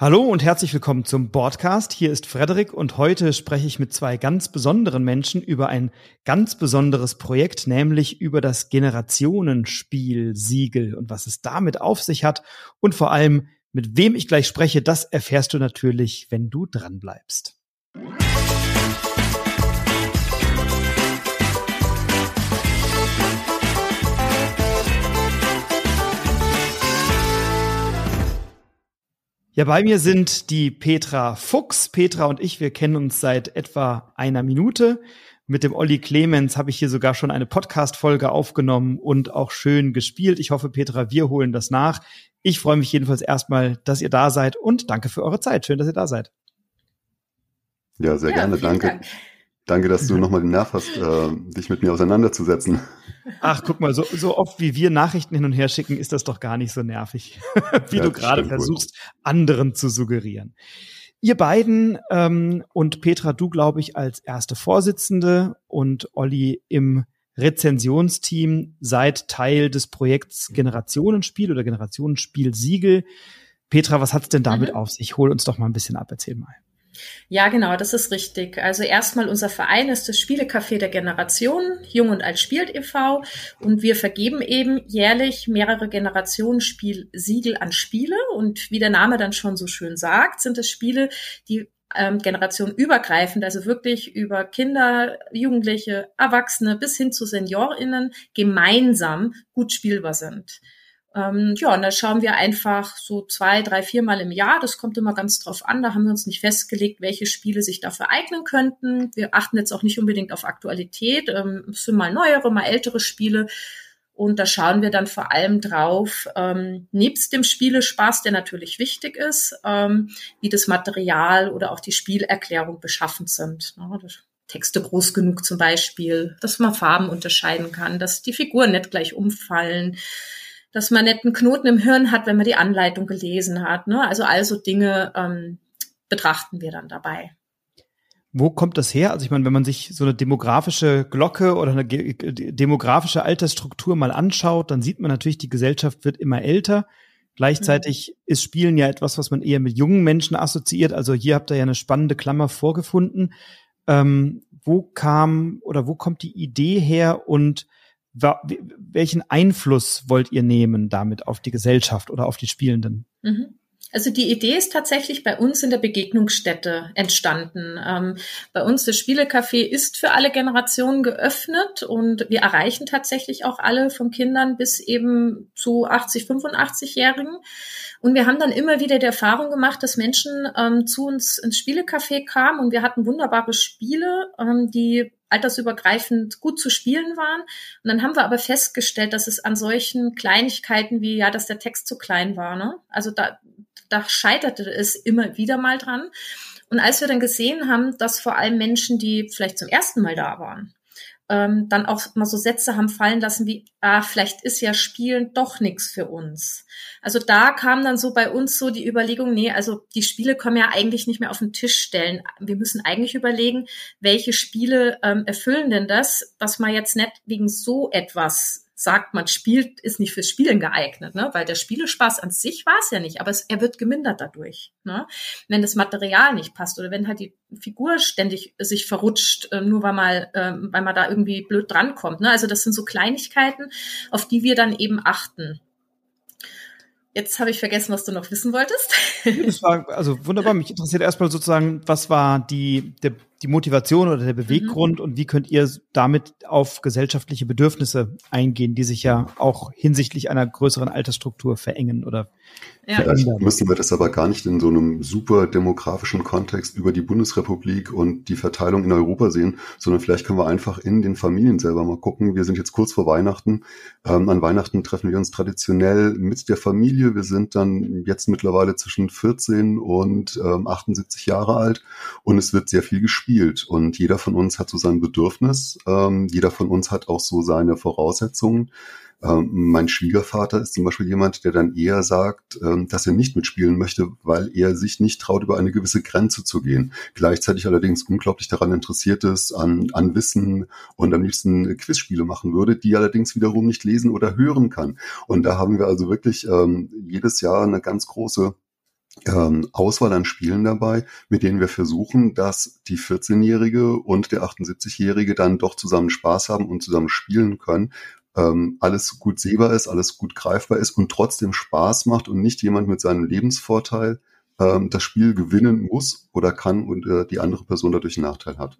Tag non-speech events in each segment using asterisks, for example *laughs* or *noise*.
Hallo und herzlich willkommen zum Podcast. Hier ist Frederik und heute spreche ich mit zwei ganz besonderen Menschen über ein ganz besonderes Projekt, nämlich über das Generationenspiel Siegel und was es damit auf sich hat und vor allem mit wem ich gleich spreche, das erfährst du natürlich, wenn du dran bleibst. Ja, bei mir sind die Petra Fuchs. Petra und ich, wir kennen uns seit etwa einer Minute. Mit dem Olli Clemens habe ich hier sogar schon eine Podcast-Folge aufgenommen und auch schön gespielt. Ich hoffe, Petra, wir holen das nach. Ich freue mich jedenfalls erstmal, dass ihr da seid und danke für eure Zeit. Schön, dass ihr da seid. Ja, sehr ja, gerne. Danke. Dank. Danke, dass du nochmal den Nerv hast, äh, dich mit mir auseinanderzusetzen. Ach, guck mal, so, so oft wie wir Nachrichten hin und her schicken, ist das doch gar nicht so nervig, *laughs* wie ja, du gerade versuchst, wohl. anderen zu suggerieren. Ihr beiden ähm, und Petra, du glaube ich als erste Vorsitzende und Olli im Rezensionsteam seid Teil des Projekts Generationenspiel oder Generationenspiel Siegel. Petra, was hat's denn damit mhm. auf sich? Hol uns doch mal ein bisschen ab, erzähl mal. Ja, genau, das ist richtig. Also erstmal unser Verein ist das Spielecafé der Generation, Jung und Alt spielt e.V. Und wir vergeben eben jährlich mehrere Generationen Spielsiegel an Spiele. Und wie der Name dann schon so schön sagt, sind es Spiele, die ähm, Generation übergreifend, also wirklich über Kinder, Jugendliche, Erwachsene bis hin zu SeniorInnen gemeinsam gut spielbar sind. Ähm, ja, und da schauen wir einfach so zwei, drei, viermal im Jahr. Das kommt immer ganz drauf an. Da haben wir uns nicht festgelegt, welche Spiele sich dafür eignen könnten. Wir achten jetzt auch nicht unbedingt auf Aktualität. Ähm, es sind mal neuere, mal ältere Spiele. Und da schauen wir dann vor allem drauf, ähm, nebst dem Spielespaß, der natürlich wichtig ist, ähm, wie das Material oder auch die Spielerklärung beschaffen sind. Ja, Texte groß genug zum Beispiel, dass man Farben unterscheiden kann, dass die Figuren nicht gleich umfallen, dass man nicht einen Knoten im Hirn hat, wenn man die Anleitung gelesen hat. Ne? Also also Dinge ähm, betrachten wir dann dabei. Wo kommt das her? Also ich meine, wenn man sich so eine demografische Glocke oder eine demografische Altersstruktur mal anschaut, dann sieht man natürlich, die Gesellschaft wird immer älter. Gleichzeitig mhm. ist Spielen ja etwas, was man eher mit jungen Menschen assoziiert. Also hier habt ihr ja eine spannende Klammer vorgefunden. Ähm, wo kam oder wo kommt die Idee her und welchen Einfluss wollt ihr nehmen damit auf die Gesellschaft oder auf die Spielenden? Mhm. Also die Idee ist tatsächlich bei uns in der Begegnungsstätte entstanden. Ähm, bei uns das Spielecafé ist für alle Generationen geöffnet und wir erreichen tatsächlich auch alle von Kindern bis eben zu 80, 85-Jährigen. Und wir haben dann immer wieder die Erfahrung gemacht, dass Menschen ähm, zu uns ins Spielecafé kamen und wir hatten wunderbare Spiele, ähm, die altersübergreifend gut zu spielen waren. Und dann haben wir aber festgestellt, dass es an solchen Kleinigkeiten wie, ja, dass der Text zu klein war. Ne? Also da, da scheiterte es immer wieder mal dran. Und als wir dann gesehen haben, dass vor allem Menschen, die vielleicht zum ersten Mal da waren, ähm, dann auch mal so Sätze haben fallen lassen wie, ah, vielleicht ist ja Spielen doch nichts für uns. Also da kam dann so bei uns so die Überlegung, nee, also die Spiele können wir ja eigentlich nicht mehr auf den Tisch stellen. Wir müssen eigentlich überlegen, welche Spiele ähm, erfüllen denn das, dass man jetzt nicht wegen so etwas sagt, man spielt, ist nicht fürs Spielen geeignet, ne? weil der Spielespaß an sich war es ja nicht, aber es, er wird gemindert dadurch. Ne? Wenn das Material nicht passt oder wenn halt die Figur ständig sich verrutscht, äh, nur weil man, äh, weil man da irgendwie blöd drankommt. Ne? Also das sind so Kleinigkeiten, auf die wir dann eben achten. Jetzt habe ich vergessen, was du noch wissen wolltest. Das war also wunderbar. Mich interessiert erstmal sozusagen, was war die, der die Motivation oder der Beweggrund mhm. und wie könnt ihr damit auf gesellschaftliche Bedürfnisse eingehen, die sich ja auch hinsichtlich einer größeren Altersstruktur verengen oder ja. Vielleicht müssen wir das aber gar nicht in so einem super demografischen Kontext über die Bundesrepublik und die Verteilung in Europa sehen, sondern vielleicht können wir einfach in den Familien selber mal gucken. Wir sind jetzt kurz vor Weihnachten. Ähm, an Weihnachten treffen wir uns traditionell mit der Familie. Wir sind dann jetzt mittlerweile zwischen 14 und ähm, 78 Jahre alt und es wird sehr viel gespielt spielt. Und jeder von uns hat so sein Bedürfnis. Ähm, jeder von uns hat auch so seine Voraussetzungen. Ähm, mein Schwiegervater ist zum Beispiel jemand, der dann eher sagt, ähm, dass er nicht mitspielen möchte, weil er sich nicht traut, über eine gewisse Grenze zu gehen. Gleichzeitig allerdings unglaublich daran interessiert ist, an, an Wissen und am liebsten Quizspiele machen würde, die allerdings wiederum nicht lesen oder hören kann. Und da haben wir also wirklich ähm, jedes Jahr eine ganz große ähm, Auswahl an Spielen dabei, mit denen wir versuchen, dass die 14-Jährige und der 78-Jährige dann doch zusammen Spaß haben und zusammen spielen können. Ähm, alles gut sehbar ist, alles gut greifbar ist und trotzdem Spaß macht und nicht jemand mit seinem Lebensvorteil ähm, das Spiel gewinnen muss oder kann und äh, die andere Person dadurch einen Nachteil hat.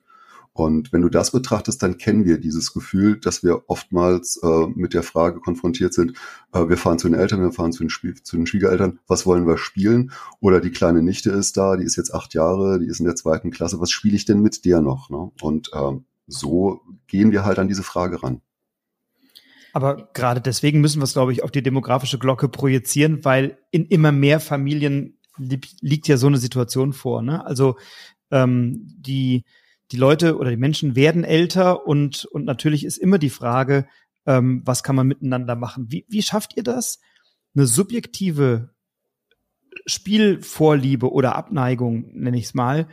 Und wenn du das betrachtest, dann kennen wir dieses Gefühl, dass wir oftmals äh, mit der Frage konfrontiert sind, äh, wir fahren zu den Eltern, wir fahren zu den, Spiel zu den Schwiegereltern, was wollen wir spielen? Oder die kleine Nichte ist da, die ist jetzt acht Jahre, die ist in der zweiten Klasse, was spiele ich denn mit der noch? Ne? Und äh, so gehen wir halt an diese Frage ran. Aber gerade deswegen müssen wir es, glaube ich, auf die demografische Glocke projizieren, weil in immer mehr Familien li liegt ja so eine Situation vor. Ne? Also ähm, die die Leute oder die Menschen werden älter und, und natürlich ist immer die Frage, ähm, was kann man miteinander machen? Wie, wie schafft ihr das, eine subjektive Spielvorliebe oder Abneigung, nenne ich es mal,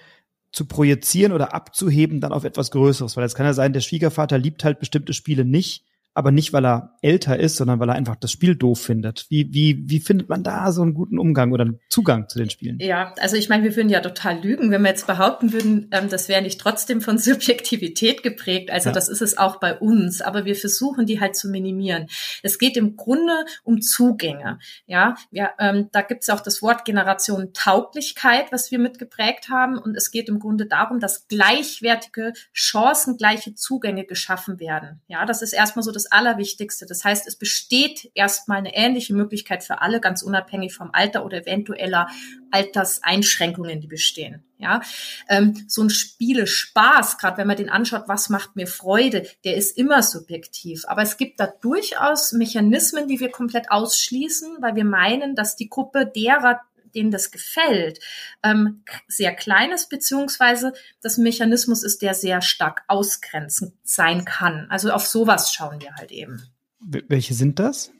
zu projizieren oder abzuheben dann auf etwas Größeres? Weil es kann ja sein, der Schwiegervater liebt halt bestimmte Spiele nicht aber nicht, weil er älter ist, sondern weil er einfach das Spiel doof findet. Wie, wie, wie findet man da so einen guten Umgang oder einen Zugang zu den Spielen? Ja, also ich meine, wir würden ja total lügen, wenn wir jetzt behaupten würden, ähm, das wäre nicht trotzdem von *laughs* Subjektivität geprägt. Also ja. das ist es auch bei uns, aber wir versuchen die halt zu minimieren. Es geht im Grunde um Zugänge. Ja, ja ähm, da gibt es auch das Wort Generation Tauglichkeit, was wir mitgeprägt haben. Und es geht im Grunde darum, dass gleichwertige, chancengleiche Zugänge geschaffen werden. Ja, das ist erstmal so das Allerwichtigste. Das heißt, es besteht erstmal eine ähnliche Möglichkeit für alle, ganz unabhängig vom Alter oder eventueller Alterseinschränkungen, die bestehen. Ja, ähm, so ein Spiele Spaß, gerade wenn man den anschaut, was macht mir Freude, der ist immer subjektiv. Aber es gibt da durchaus Mechanismen, die wir komplett ausschließen, weil wir meinen, dass die Gruppe derer, denen das gefällt, ähm, sehr klein ist, beziehungsweise das Mechanismus ist, der sehr stark ausgrenzend sein kann. Also auf sowas schauen wir halt eben. Welche sind das?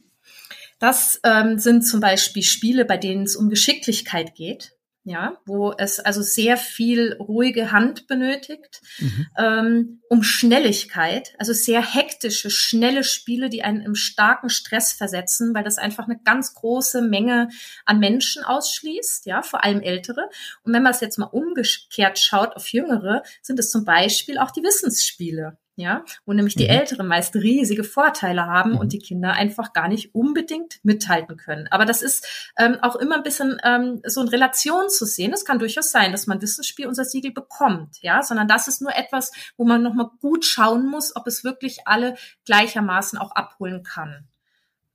Das ähm, sind zum Beispiel Spiele, bei denen es um Geschicklichkeit geht ja, wo es also sehr viel ruhige Hand benötigt, mhm. ähm, um Schnelligkeit, also sehr hektische, schnelle Spiele, die einen im starken Stress versetzen, weil das einfach eine ganz große Menge an Menschen ausschließt, ja, vor allem Ältere. Und wenn man es jetzt mal umgekehrt schaut auf Jüngere, sind es zum Beispiel auch die Wissensspiele ja, wo nämlich die mhm. Älteren meist riesige Vorteile haben mhm. und die Kinder einfach gar nicht unbedingt mithalten können. Aber das ist ähm, auch immer ein bisschen ähm, so in Relation zu sehen. Es kann durchaus sein, dass man Wissensspiel unser Siegel bekommt, ja, sondern das ist nur etwas, wo man nochmal gut schauen muss, ob es wirklich alle gleichermaßen auch abholen kann.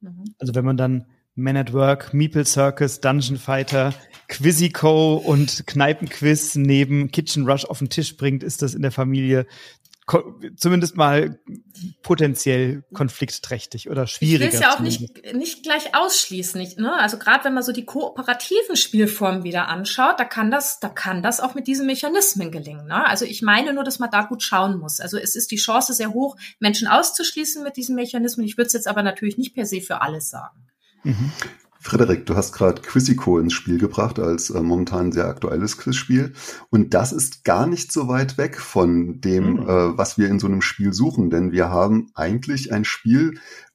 Mhm. Also wenn man dann Man at Work, Meeple Circus, Dungeon Fighter, Quizzico und Kneipenquiz neben Kitchen Rush auf den Tisch bringt, ist das in der Familie zumindest mal potenziell konfliktträchtig oder schwierig. Ich will es ja auch nicht, nicht gleich ausschließen. Nicht, ne? Also gerade wenn man so die kooperativen Spielformen wieder anschaut, da kann das, da kann das auch mit diesen Mechanismen gelingen. Ne? Also ich meine nur, dass man da gut schauen muss. Also es ist die Chance sehr hoch, Menschen auszuschließen mit diesen Mechanismen. Ich würde es jetzt aber natürlich nicht per se für alles sagen. Mhm. Frederik, du hast gerade Quizzico ins Spiel gebracht als äh, momentan sehr aktuelles Quizspiel. Und das ist gar nicht so weit weg von dem, mhm. äh, was wir in so einem Spiel suchen. Denn wir haben eigentlich ein Spiel,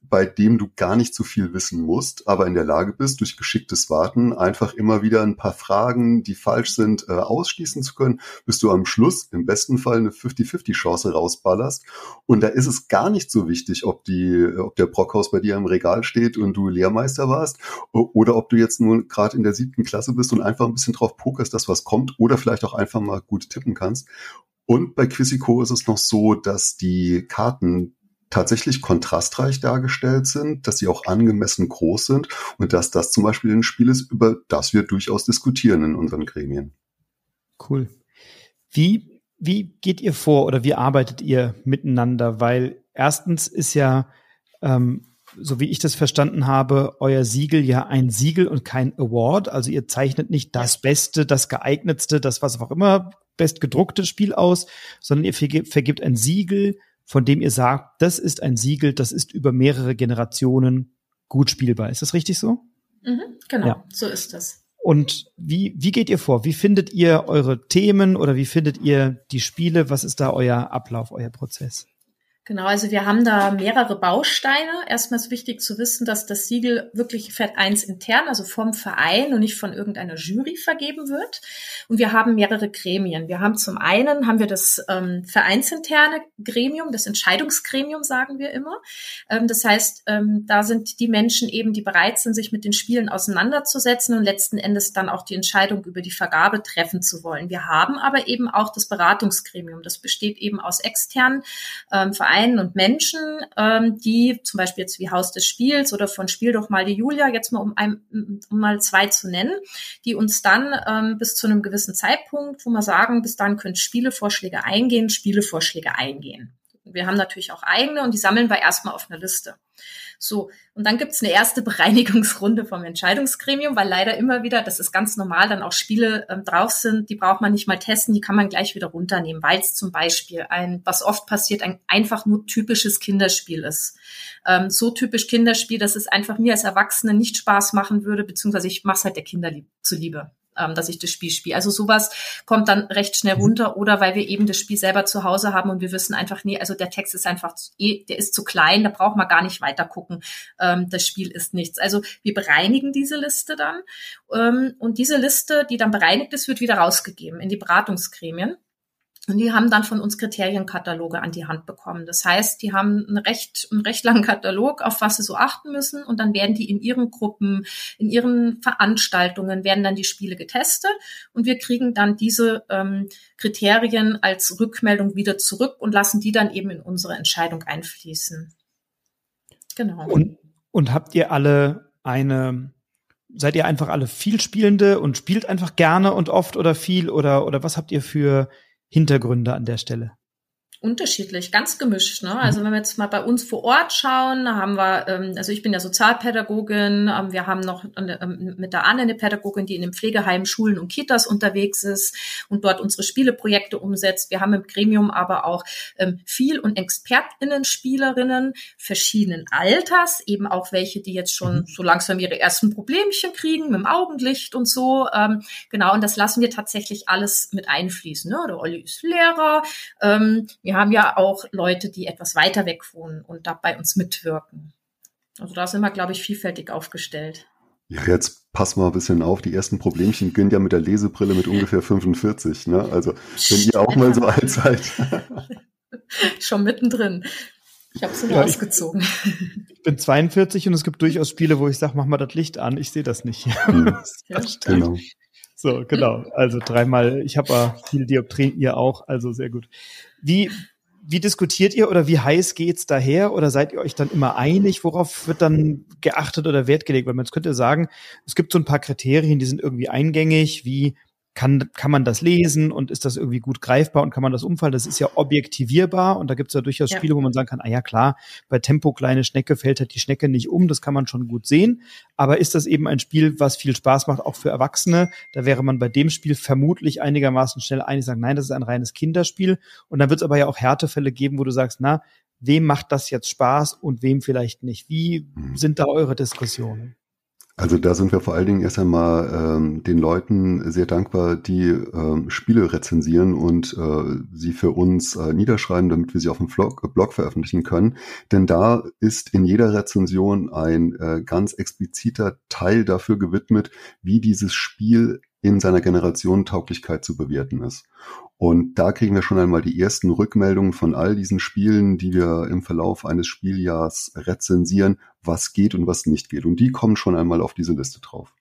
bei dem du gar nicht so viel wissen musst, aber in der Lage bist, durch geschicktes Warten einfach immer wieder ein paar Fragen, die falsch sind, äh, ausschließen zu können, bis du am Schluss im besten Fall eine 50-50 Chance rausballerst. Und da ist es gar nicht so wichtig, ob die, ob der Brockhaus bei dir im Regal steht und du Lehrmeister warst oder ob du jetzt nur gerade in der siebten Klasse bist und einfach ein bisschen drauf pokerst, dass was kommt oder vielleicht auch einfach mal gut tippen kannst. Und bei Quizzico ist es noch so, dass die Karten tatsächlich kontrastreich dargestellt sind, dass sie auch angemessen groß sind und dass das zum Beispiel ein Spiel ist, über das wir durchaus diskutieren in unseren Gremien. Cool. Wie, wie geht ihr vor oder wie arbeitet ihr miteinander? Weil erstens ist ja, ähm, so wie ich das verstanden habe, euer Siegel ja ein Siegel und kein Award. Also ihr zeichnet nicht das Beste, das geeignetste, das was auch immer bestgedruckte Spiel aus, sondern ihr vergibt ein Siegel von dem ihr sagt, das ist ein Siegel, das ist über mehrere Generationen gut spielbar. Ist das richtig so? Mhm, genau, ja. so ist das. Und wie, wie geht ihr vor? Wie findet ihr eure Themen oder wie findet ihr die Spiele? Was ist da euer Ablauf, euer Prozess? Genau, also wir haben da mehrere Bausteine. Erstmal ist wichtig zu wissen, dass das Siegel wirklich Fett 1 intern, also vom Verein und nicht von irgendeiner Jury vergeben wird. Und wir haben mehrere Gremien. Wir haben zum einen haben wir das ähm, vereinsinterne Gremium, das Entscheidungsgremium, sagen wir immer. Ähm, das heißt, ähm, da sind die Menschen eben, die bereit sind, sich mit den Spielen auseinanderzusetzen und letzten Endes dann auch die Entscheidung über die Vergabe treffen zu wollen. Wir haben aber eben auch das Beratungsgremium. Das besteht eben aus externen ähm, Vereinen Vereinen und Menschen, ähm, die zum Beispiel jetzt wie Haus des Spiels oder von Spiel doch mal die Julia, jetzt mal um, ein, um mal zwei zu nennen, die uns dann ähm, bis zu einem gewissen Zeitpunkt, wo wir sagen, bis dann können Spielevorschläge eingehen, Spielevorschläge eingehen. Wir haben natürlich auch eigene und die sammeln wir erstmal auf einer Liste. So, und dann gibt's eine erste *laughs* Bereinigungsrunde vom Entscheidungsgremium, weil leider immer wieder, das ist ganz normal, dann auch Spiele ähm, drauf sind, die braucht man nicht mal testen, die kann man gleich wieder runternehmen, weil es zum Beispiel ein, was oft passiert, ein einfach nur typisches Kinderspiel ist. Ähm, so typisch Kinderspiel, dass es einfach mir als Erwachsene nicht Spaß machen würde, beziehungsweise ich mache es halt der Kinder zuliebe ähm, dass ich das Spiel spiele. Also sowas kommt dann recht schnell mhm. runter oder weil wir eben das Spiel selber zu Hause haben und wir wissen einfach, nee, also der Text ist einfach, eh, der ist zu klein, da braucht man gar nicht weiter gucken. Ähm, das Spiel ist nichts. Also wir bereinigen diese Liste dann ähm, und diese Liste, die dann bereinigt ist, wird wieder rausgegeben in die Beratungsgremien. Und die haben dann von uns Kriterienkataloge an die Hand bekommen. Das heißt, die haben einen recht, einen recht langen Katalog, auf was sie so achten müssen. Und dann werden die in ihren Gruppen, in ihren Veranstaltungen, werden dann die Spiele getestet. Und wir kriegen dann diese ähm, Kriterien als Rückmeldung wieder zurück und lassen die dann eben in unsere Entscheidung einfließen. Genau. Und, und habt ihr alle eine, seid ihr einfach alle viel Spielende und spielt einfach gerne und oft oder viel oder, oder was habt ihr für Hintergründe an der Stelle? Unterschiedlich, ganz gemischt. Ne? Also wenn wir jetzt mal bei uns vor Ort schauen, haben wir, ähm, also ich bin ja Sozialpädagogin, ähm, wir haben noch ähm, mit der Anne eine Pädagogin, die in den Pflegeheimen, Schulen und Kitas unterwegs ist und dort unsere Spieleprojekte umsetzt. Wir haben im Gremium aber auch ähm, viel und ExpertInnen, Spielerinnen verschiedenen Alters, eben auch welche, die jetzt schon mhm. so langsam ihre ersten Problemchen kriegen mit dem Augenlicht und so. Ähm, genau, und das lassen wir tatsächlich alles mit einfließen. Ne? Der Olli ist Lehrer, ähm, wir haben ja auch Leute, die etwas weiter weg wohnen und da bei uns mitwirken. Also da sind wir, glaube ich, vielfältig aufgestellt. Ja, jetzt pass mal ein bisschen auf. Die ersten Problemchen beginnen ja mit der Lesebrille mit ungefähr 45. Ne? Also wenn ihr auch mal so alt seid. *laughs* Schon mittendrin. Ich habe sie ja, ausgezogen. *laughs* Ich, bin 42 und es gibt durchaus Spiele, wo ich sage, mach mal das Licht an. Ich sehe das nicht. Hm. *laughs* das genau. So, genau. Also dreimal, ich habe viel Dioptrien, ihr auch, also sehr gut. Wie, wie diskutiert ihr oder wie heiß geht's daher? Oder seid ihr euch dann immer einig? Worauf wird dann geachtet oder Wert gelegt? Weil man könnte sagen, es gibt so ein paar Kriterien, die sind irgendwie eingängig, wie kann, kann man das lesen und ist das irgendwie gut greifbar und kann man das umfallen? Das ist ja objektivierbar und da gibt es ja durchaus ja. Spiele, wo man sagen kann, ah ja klar, bei Tempo kleine Schnecke fällt halt die Schnecke nicht um, das kann man schon gut sehen. Aber ist das eben ein Spiel, was viel Spaß macht, auch für Erwachsene? Da wäre man bei dem Spiel vermutlich einigermaßen schnell einig, sagen, nein, das ist ein reines Kinderspiel. Und dann wird es aber ja auch Härtefälle geben, wo du sagst, na, wem macht das jetzt Spaß und wem vielleicht nicht? Wie mhm. sind da eure Diskussionen? Also da sind wir vor allen Dingen erst einmal ähm, den Leuten sehr dankbar, die ähm, Spiele rezensieren und äh, sie für uns äh, niederschreiben, damit wir sie auf dem Blog, Blog veröffentlichen können. Denn da ist in jeder Rezension ein äh, ganz expliziter Teil dafür gewidmet, wie dieses Spiel in seiner Generation Tauglichkeit zu bewerten ist. Und da kriegen wir schon einmal die ersten Rückmeldungen von all diesen Spielen, die wir im Verlauf eines Spieljahrs rezensieren, was geht und was nicht geht. Und die kommen schon einmal auf diese Liste drauf.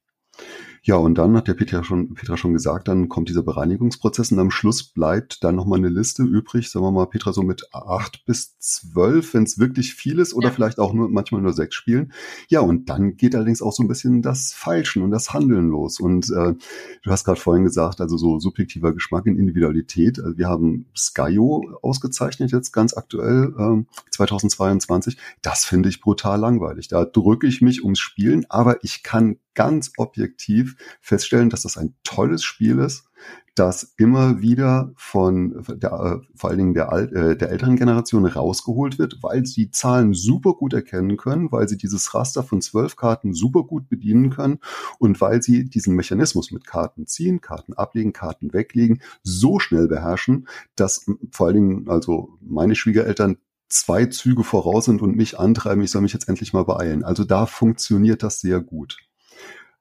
Ja, und dann hat der Petra schon, Petra schon gesagt, dann kommt dieser Bereinigungsprozess und am Schluss bleibt dann nochmal eine Liste übrig, sagen wir mal, Petra, so mit acht bis zwölf, wenn es wirklich viel ist oder ja. vielleicht auch nur manchmal nur sechs Spielen. Ja, und dann geht allerdings auch so ein bisschen das Feilschen und das Handeln los. Und äh, du hast gerade vorhin gesagt, also so subjektiver Geschmack in Individualität. Also wir haben Skyo ausgezeichnet jetzt ganz aktuell, äh, 2022. Das finde ich brutal langweilig. Da drücke ich mich ums Spielen, aber ich kann ganz objektiv feststellen, dass das ein tolles Spiel ist, das immer wieder von der, äh, vor allen Dingen der, äh, der älteren Generation rausgeholt wird, weil sie Zahlen super gut erkennen können, weil sie dieses Raster von zwölf Karten super gut bedienen können und weil sie diesen Mechanismus mit Karten ziehen, Karten ablegen, Karten weglegen so schnell beherrschen, dass vor allen Dingen also meine Schwiegereltern zwei Züge voraus sind und mich antreiben, ich soll mich jetzt endlich mal beeilen. Also da funktioniert das sehr gut.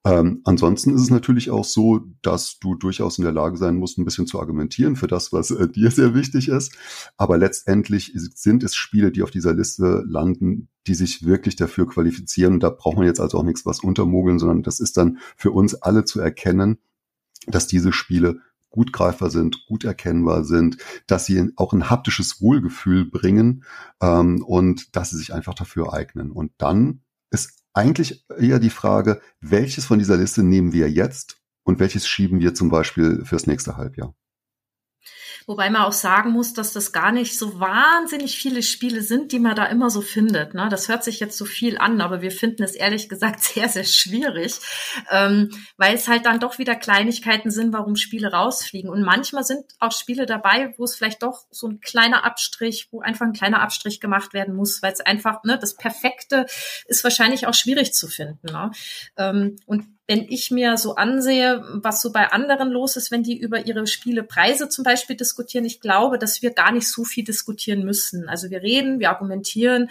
Ähm, ansonsten ist es natürlich auch so, dass du durchaus in der Lage sein musst, ein bisschen zu argumentieren für das, was äh, dir sehr wichtig ist. Aber letztendlich sind es Spiele, die auf dieser Liste landen, die sich wirklich dafür qualifizieren. Und da braucht man jetzt also auch nichts was untermogeln, sondern das ist dann für uns alle zu erkennen, dass diese Spiele gut greifbar sind, gut erkennbar sind, dass sie auch ein haptisches Wohlgefühl bringen ähm, und dass sie sich einfach dafür eignen. Und dann ist eigentlich eher die Frage, welches von dieser Liste nehmen wir jetzt und welches schieben wir zum Beispiel fürs nächste Halbjahr? Wobei man auch sagen muss, dass das gar nicht so wahnsinnig viele Spiele sind, die man da immer so findet. Ne? Das hört sich jetzt so viel an, aber wir finden es ehrlich gesagt *laughs* sehr, sehr schwierig, ähm, weil es halt dann doch wieder Kleinigkeiten sind, warum Spiele rausfliegen. Und manchmal sind auch Spiele dabei, wo es vielleicht doch so ein kleiner Abstrich, wo einfach ein kleiner Abstrich gemacht werden muss, weil es einfach, ne, das Perfekte ist wahrscheinlich auch schwierig zu finden. Ne? Ähm, und wenn ich mir so ansehe, was so bei anderen los ist, wenn die über ihre Spielepreise zum Beispiel diskutieren, ich glaube, dass wir gar nicht so viel diskutieren müssen. Also wir reden, wir argumentieren,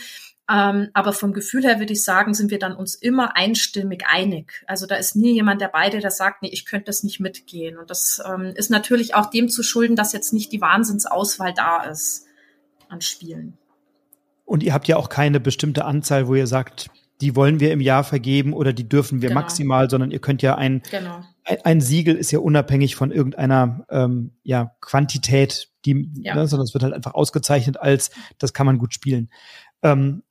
ähm, aber vom Gefühl her würde ich sagen, sind wir dann uns immer einstimmig einig. Also da ist nie jemand dabei, der das sagt, nee, ich könnte das nicht mitgehen. Und das ähm, ist natürlich auch dem zu schulden, dass jetzt nicht die Wahnsinnsauswahl da ist an Spielen. Und ihr habt ja auch keine bestimmte Anzahl, wo ihr sagt, die wollen wir im Jahr vergeben oder die dürfen wir genau. maximal, sondern ihr könnt ja ein, genau. ein, ein, Siegel ist ja unabhängig von irgendeiner ähm, ja, Quantität, die, ja. Ne, sondern es wird halt einfach ausgezeichnet als, das kann man gut spielen. Ähm,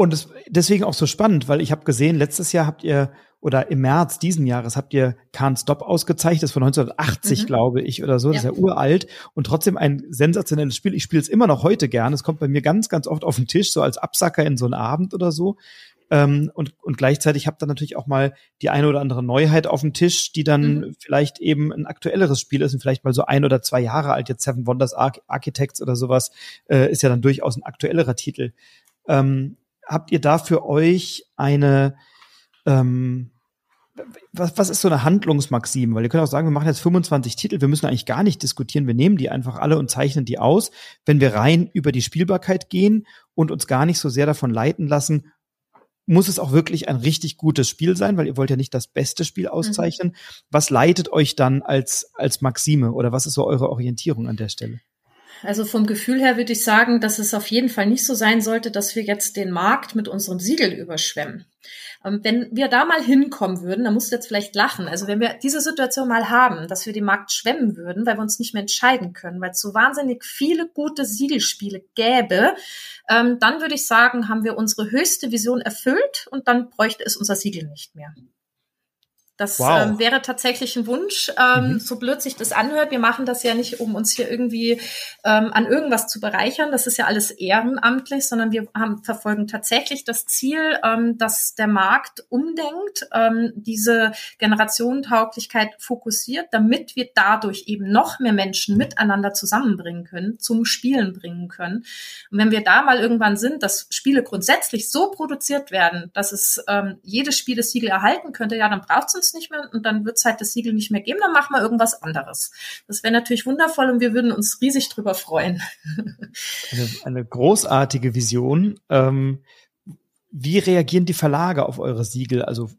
und es, deswegen auch so spannend, weil ich habe gesehen, letztes Jahr habt ihr oder im März diesen Jahres habt ihr Can't Stop ausgezeichnet, das ist von 1980, mhm. glaube ich, oder so, das ja. ist ja uralt und trotzdem ein sensationelles Spiel. Ich spiele es immer noch heute gern. Es kommt bei mir ganz, ganz oft auf den Tisch, so als Absacker in so einen Abend oder so. Ähm, und, und gleichzeitig habt ihr natürlich auch mal die eine oder andere Neuheit auf dem Tisch, die dann mhm. vielleicht eben ein aktuelleres Spiel ist und vielleicht mal so ein oder zwei Jahre alt. Jetzt Seven Wonders Arch Architects oder sowas äh, ist ja dann durchaus ein aktuellerer Titel. Ähm, habt ihr da für euch eine ähm, was, was ist so eine Handlungsmaxime? Weil ihr könnt auch sagen, wir machen jetzt 25 Titel, wir müssen eigentlich gar nicht diskutieren, wir nehmen die einfach alle und zeichnen die aus. Wenn wir rein über die Spielbarkeit gehen und uns gar nicht so sehr davon leiten lassen, muss es auch wirklich ein richtig gutes Spiel sein, weil ihr wollt ja nicht das beste Spiel mhm. auszeichnen. Mhm. Was leitet euch dann als, als Maxime oder was ist so eure Orientierung an der Stelle? Also vom Gefühl her würde ich sagen, dass es auf jeden Fall nicht so sein sollte, dass wir jetzt den Markt mit unserem Siegel überschwemmen. Ähm, wenn wir da mal hinkommen würden, dann musst du jetzt vielleicht lachen. Also wenn wir diese Situation mal haben, dass wir den Markt schwemmen würden, weil wir uns nicht mehr entscheiden können, weil es so wahnsinnig viele gute Siegelspiele gäbe, ähm, dann würde ich sagen, haben wir unsere höchste Vision erfüllt und dann bräuchte es unser Siegel nicht mehr. Das wow. ähm, wäre tatsächlich ein Wunsch, ähm, mhm. so blöd sich das anhört. Wir machen das ja nicht, um uns hier irgendwie ähm, an irgendwas zu bereichern. Das ist ja alles ehrenamtlich, sondern wir haben, verfolgen tatsächlich das Ziel, ähm, dass der Markt umdenkt, ähm, diese Generationentauglichkeit fokussiert, damit wir dadurch eben noch mehr Menschen miteinander zusammenbringen können, zum Spielen bringen können. Und wenn wir da mal irgendwann sind, dass Spiele grundsätzlich so produziert werden, dass es ähm, jedes Spiel das Siegel erhalten könnte, ja, dann braucht es uns nicht mehr und dann wird es halt das Siegel nicht mehr geben, dann machen wir irgendwas anderes. Das wäre natürlich wundervoll und wir würden uns riesig drüber freuen. *laughs* Eine, eine großartige Vision. Ähm, wie reagieren die Verlage auf eure Siegel? Also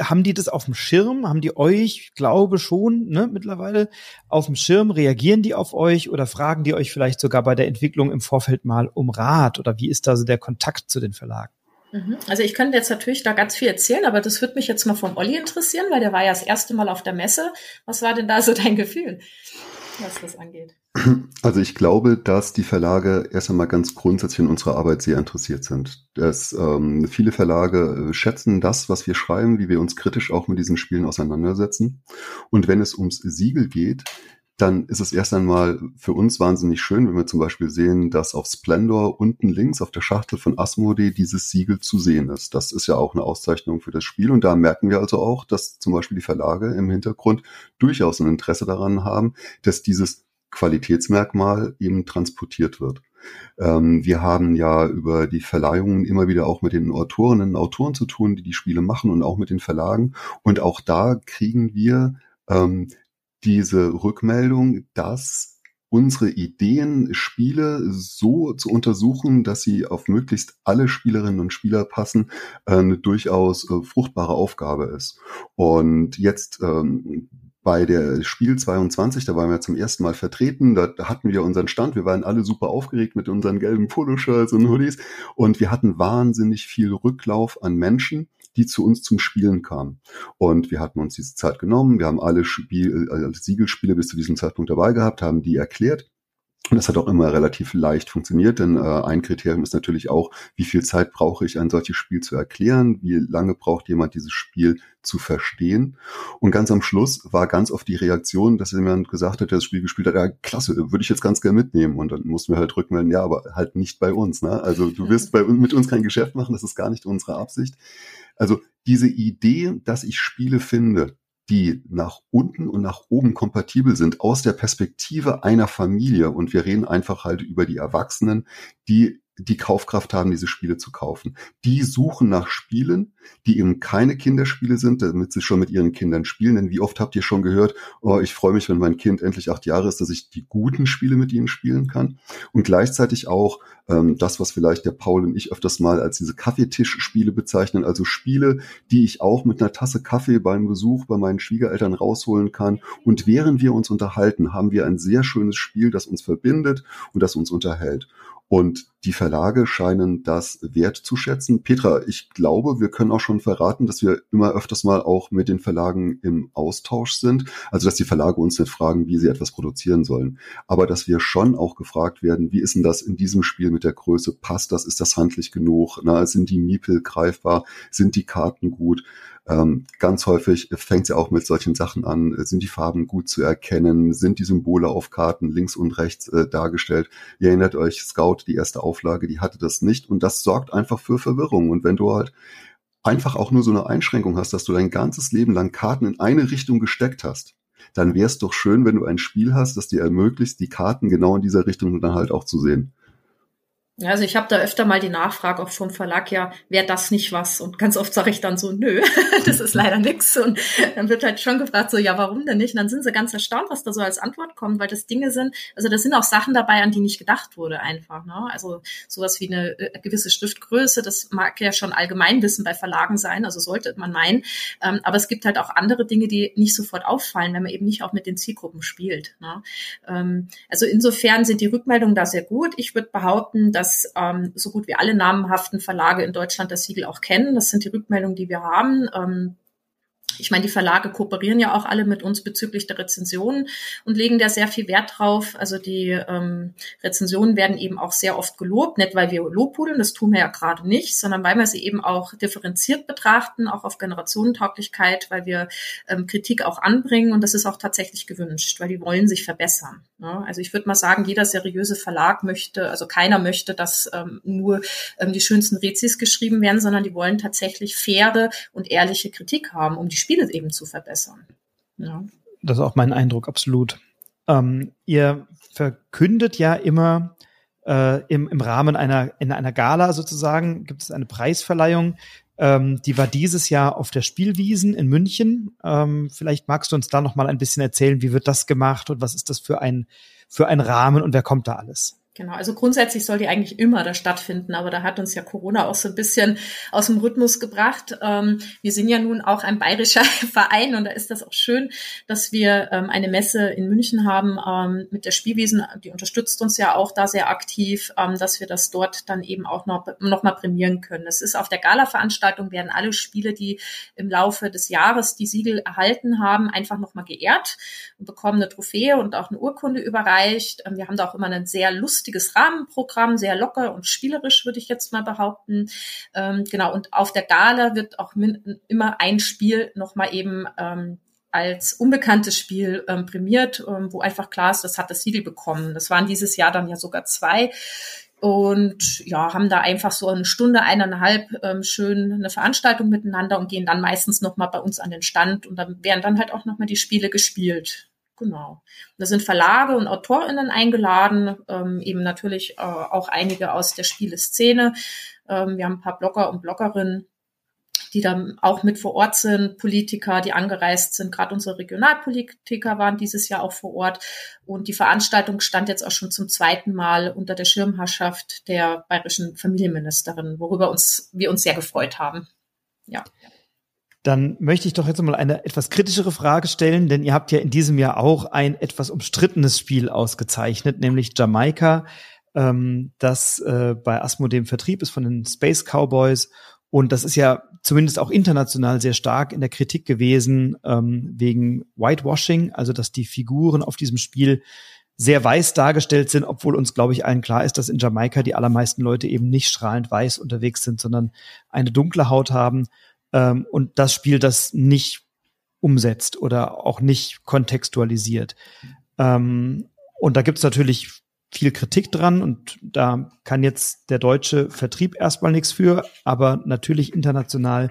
haben die das auf dem Schirm? Haben die euch, glaube schon, ne, mittlerweile auf dem Schirm? Reagieren die auf euch oder fragen die euch vielleicht sogar bei der Entwicklung im Vorfeld mal um Rat? Oder wie ist da so der Kontakt zu den Verlagen? Mhm. Also ich könnte jetzt natürlich da ganz viel erzählen, aber das würde mich jetzt mal vom Olli interessieren, weil der war ja das erste Mal auf der Messe. Was war denn da so dein Gefühl, was das angeht? Also ich glaube, dass die Verlage erst einmal ganz grundsätzlich in unserer Arbeit sehr interessiert sind. Dass, ähm, viele Verlage äh, schätzen das, was wir schreiben, wie wir uns kritisch auch mit diesen Spielen auseinandersetzen. Und wenn es ums Siegel geht, dann ist es erst einmal für uns wahnsinnig schön, wenn wir zum Beispiel sehen, dass auf Splendor unten links auf der Schachtel von Asmodee dieses Siegel zu sehen ist. Das ist ja auch eine Auszeichnung für das Spiel und da merken wir also auch, dass zum Beispiel die Verlage im Hintergrund durchaus ein Interesse daran haben, dass dieses Qualitätsmerkmal eben transportiert wird. Ähm, wir haben ja über die Verleihungen immer wieder auch mit den Autorinnen und Autoren zu tun, die die Spiele machen und auch mit den Verlagen. Und auch da kriegen wir ähm, diese Rückmeldung, dass unsere Ideen, Spiele so zu untersuchen, dass sie auf möglichst alle Spielerinnen und Spieler passen, eine durchaus äh, fruchtbare Aufgabe ist. Und jetzt ähm, bei der Spiel 22, da waren wir zum ersten Mal vertreten, da hatten wir unseren Stand, wir waren alle super aufgeregt mit unseren gelben Poloshirts und Hoodies und wir hatten wahnsinnig viel Rücklauf an Menschen, die zu uns zum Spielen kamen. Und wir hatten uns diese Zeit genommen, wir haben alle Spiel, alle Siegelspiele bis zu diesem Zeitpunkt dabei gehabt, haben die erklärt und das hat auch immer relativ leicht funktioniert, denn äh, ein Kriterium ist natürlich auch, wie viel Zeit brauche ich, ein solches Spiel zu erklären, wie lange braucht jemand dieses Spiel zu verstehen. Und ganz am Schluss war ganz oft die Reaktion, dass jemand gesagt hat, der das Spiel gespielt hat, ja, klasse, würde ich jetzt ganz gerne mitnehmen. Und dann mussten wir halt rückmelden, ja, aber halt nicht bei uns. Ne? Also du wirst bei, mit uns kein Geschäft machen, das ist gar nicht unsere Absicht. Also diese Idee, dass ich Spiele finde, die nach unten und nach oben kompatibel sind aus der Perspektive einer Familie. Und wir reden einfach halt über die Erwachsenen, die die Kaufkraft haben, diese Spiele zu kaufen. Die suchen nach Spielen, die eben keine Kinderspiele sind, damit sie schon mit ihren Kindern spielen. Denn wie oft habt ihr schon gehört, oh, ich freue mich, wenn mein Kind endlich acht Jahre ist, dass ich die guten Spiele mit ihnen spielen kann. Und gleichzeitig auch ähm, das, was vielleicht der Paul und ich öfters mal als diese Kaffeetischspiele bezeichnen, also Spiele, die ich auch mit einer Tasse Kaffee beim Besuch bei meinen Schwiegereltern rausholen kann. Und während wir uns unterhalten, haben wir ein sehr schönes Spiel, das uns verbindet und das uns unterhält. Und die Verlage scheinen das wertzuschätzen. Petra, ich glaube, wir können auch schon verraten, dass wir immer öfters mal auch mit den Verlagen im Austausch sind. Also, dass die Verlage uns nicht fragen, wie sie etwas produzieren sollen. Aber dass wir schon auch gefragt werden, wie ist denn das in diesem Spiel mit der Größe? Passt das? Ist das handlich genug? Na, sind die Miepel greifbar? Sind die Karten gut? Ähm, ganz häufig fängt ja auch mit solchen Sachen an. Sind die Farben gut zu erkennen? Sind die Symbole auf Karten links und rechts äh, dargestellt? Ihr erinnert euch, Scout, die erste Auflage, die hatte das nicht und das sorgt einfach für Verwirrung. Und wenn du halt einfach auch nur so eine Einschränkung hast, dass du dein ganzes Leben lang Karten in eine Richtung gesteckt hast, dann wäre es doch schön, wenn du ein Spiel hast, das dir ermöglicht, die Karten genau in dieser Richtung dann halt auch zu sehen. Also ich habe da öfter mal die Nachfrage auch vom Verlag, ja, wäre das nicht was? Und ganz oft sage ich dann so, nö, *laughs* das ist leider nix. Und dann wird halt schon gefragt, so, ja, warum denn nicht? Und dann sind sie ganz erstaunt, was da so als Antwort kommt, weil das Dinge sind, also da sind auch Sachen dabei, an die nicht gedacht wurde einfach. Ne? Also sowas wie eine äh, gewisse Schriftgröße, das mag ja schon Allgemeinwissen bei Verlagen sein, also sollte man meinen. Ähm, aber es gibt halt auch andere Dinge, die nicht sofort auffallen, wenn man eben nicht auch mit den Zielgruppen spielt. Ne? Ähm, also insofern sind die Rückmeldungen da sehr gut. Ich würde behaupten, dass dass ähm, so gut wie alle namenhaften Verlage in Deutschland das Siegel auch kennen. Das sind die Rückmeldungen, die wir haben. Ähm, ich meine, die Verlage kooperieren ja auch alle mit uns bezüglich der Rezensionen und legen da sehr viel Wert drauf. Also die ähm, Rezensionen werden eben auch sehr oft gelobt, nicht weil wir lobhudeln, das tun wir ja gerade nicht, sondern weil wir sie eben auch differenziert betrachten, auch auf Generationentauglichkeit, weil wir ähm, Kritik auch anbringen und das ist auch tatsächlich gewünscht, weil die wollen sich verbessern. Ne? Also ich würde mal sagen, jeder seriöse Verlag möchte, also keiner möchte, dass ähm, nur ähm, die schönsten Rezis geschrieben werden, sondern die wollen tatsächlich faire und ehrliche Kritik haben, um die Spiele eben zu verbessern. Ja. Das ist auch mein Eindruck, absolut. Ähm, ihr verkündet ja immer äh, im, im Rahmen einer, in einer Gala sozusagen, gibt es eine Preisverleihung. Ähm, die war dieses Jahr auf der Spielwiesen in München. Ähm, vielleicht magst du uns da noch mal ein bisschen erzählen, wie wird das gemacht und was ist das für ein, für ein Rahmen und wer kommt da alles? Genau, also grundsätzlich soll die eigentlich immer da stattfinden, aber da hat uns ja Corona auch so ein bisschen aus dem Rhythmus gebracht. Ähm, wir sind ja nun auch ein bayerischer *laughs* Verein und da ist das auch schön, dass wir ähm, eine Messe in München haben ähm, mit der Spielwiesen, die unterstützt uns ja auch da sehr aktiv, dass wir das dort dann eben auch noch, noch mal prämieren können. Es ist auf der Gala-Veranstaltung werden alle Spiele, die im Laufe des Jahres die Siegel erhalten haben, einfach noch mal geehrt und bekommen eine Trophäe und auch eine Urkunde überreicht. Wir haben da auch immer einen sehr lustigen lustiges Rahmenprogramm, sehr locker und spielerisch, würde ich jetzt mal behaupten. Ähm, genau, und auf der Gala wird auch immer ein Spiel nochmal eben ähm, als unbekanntes Spiel ähm, prämiert, ähm, wo einfach klar ist, das hat das Siegel bekommen. Das waren dieses Jahr dann ja sogar zwei und ja, haben da einfach so eine Stunde, eineinhalb ähm, schön eine Veranstaltung miteinander und gehen dann meistens nochmal bei uns an den Stand und dann werden dann halt auch nochmal die Spiele gespielt. Genau. Da sind Verlage und AutorInnen eingeladen, ähm, eben natürlich äh, auch einige aus der Spieleszene. Ähm, wir haben ein paar Blogger und Bloggerinnen, die dann auch mit vor Ort sind, Politiker, die angereist sind. Gerade unsere Regionalpolitiker waren dieses Jahr auch vor Ort. Und die Veranstaltung stand jetzt auch schon zum zweiten Mal unter der Schirmherrschaft der bayerischen Familienministerin, worüber uns, wir uns sehr gefreut haben. Ja. Dann möchte ich doch jetzt mal eine etwas kritischere Frage stellen, denn ihr habt ja in diesem Jahr auch ein etwas umstrittenes Spiel ausgezeichnet, nämlich Jamaika, ähm, das äh, bei Asmodee im Vertrieb ist von den Space Cowboys. Und das ist ja zumindest auch international sehr stark in der Kritik gewesen ähm, wegen Whitewashing, also dass die Figuren auf diesem Spiel sehr weiß dargestellt sind, obwohl uns, glaube ich, allen klar ist, dass in Jamaika die allermeisten Leute eben nicht strahlend weiß unterwegs sind, sondern eine dunkle Haut haben ähm, und das Spiel das nicht umsetzt oder auch nicht kontextualisiert. Ähm, und da gibt es natürlich viel Kritik dran und da kann jetzt der deutsche Vertrieb erstmal nichts für, aber natürlich international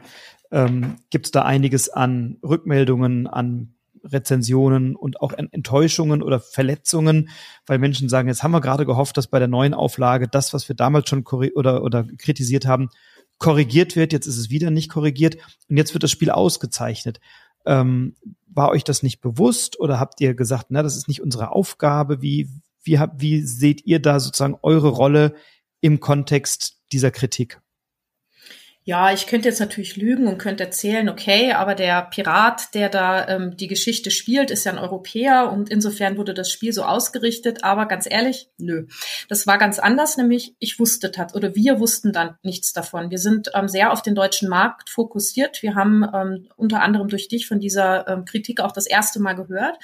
ähm, gibt es da einiges an Rückmeldungen, an Rezensionen und auch Enttäuschungen oder Verletzungen, weil Menschen sagen, jetzt haben wir gerade gehofft, dass bei der neuen Auflage das, was wir damals schon oder, oder kritisiert haben, korrigiert wird. Jetzt ist es wieder nicht korrigiert und jetzt wird das Spiel ausgezeichnet. Ähm, war euch das nicht bewusst oder habt ihr gesagt, na, das ist nicht unsere Aufgabe? Wie, wie, habt, wie seht ihr da sozusagen eure Rolle im Kontext dieser Kritik? Ja, ich könnte jetzt natürlich lügen und könnte erzählen, okay, aber der Pirat, der da ähm, die Geschichte spielt, ist ja ein Europäer und insofern wurde das Spiel so ausgerichtet. Aber ganz ehrlich, nö. Das war ganz anders, nämlich ich wusste tat oder wir wussten dann nichts davon. Wir sind ähm, sehr auf den deutschen Markt fokussiert. Wir haben ähm, unter anderem durch dich von dieser ähm, Kritik auch das erste Mal gehört.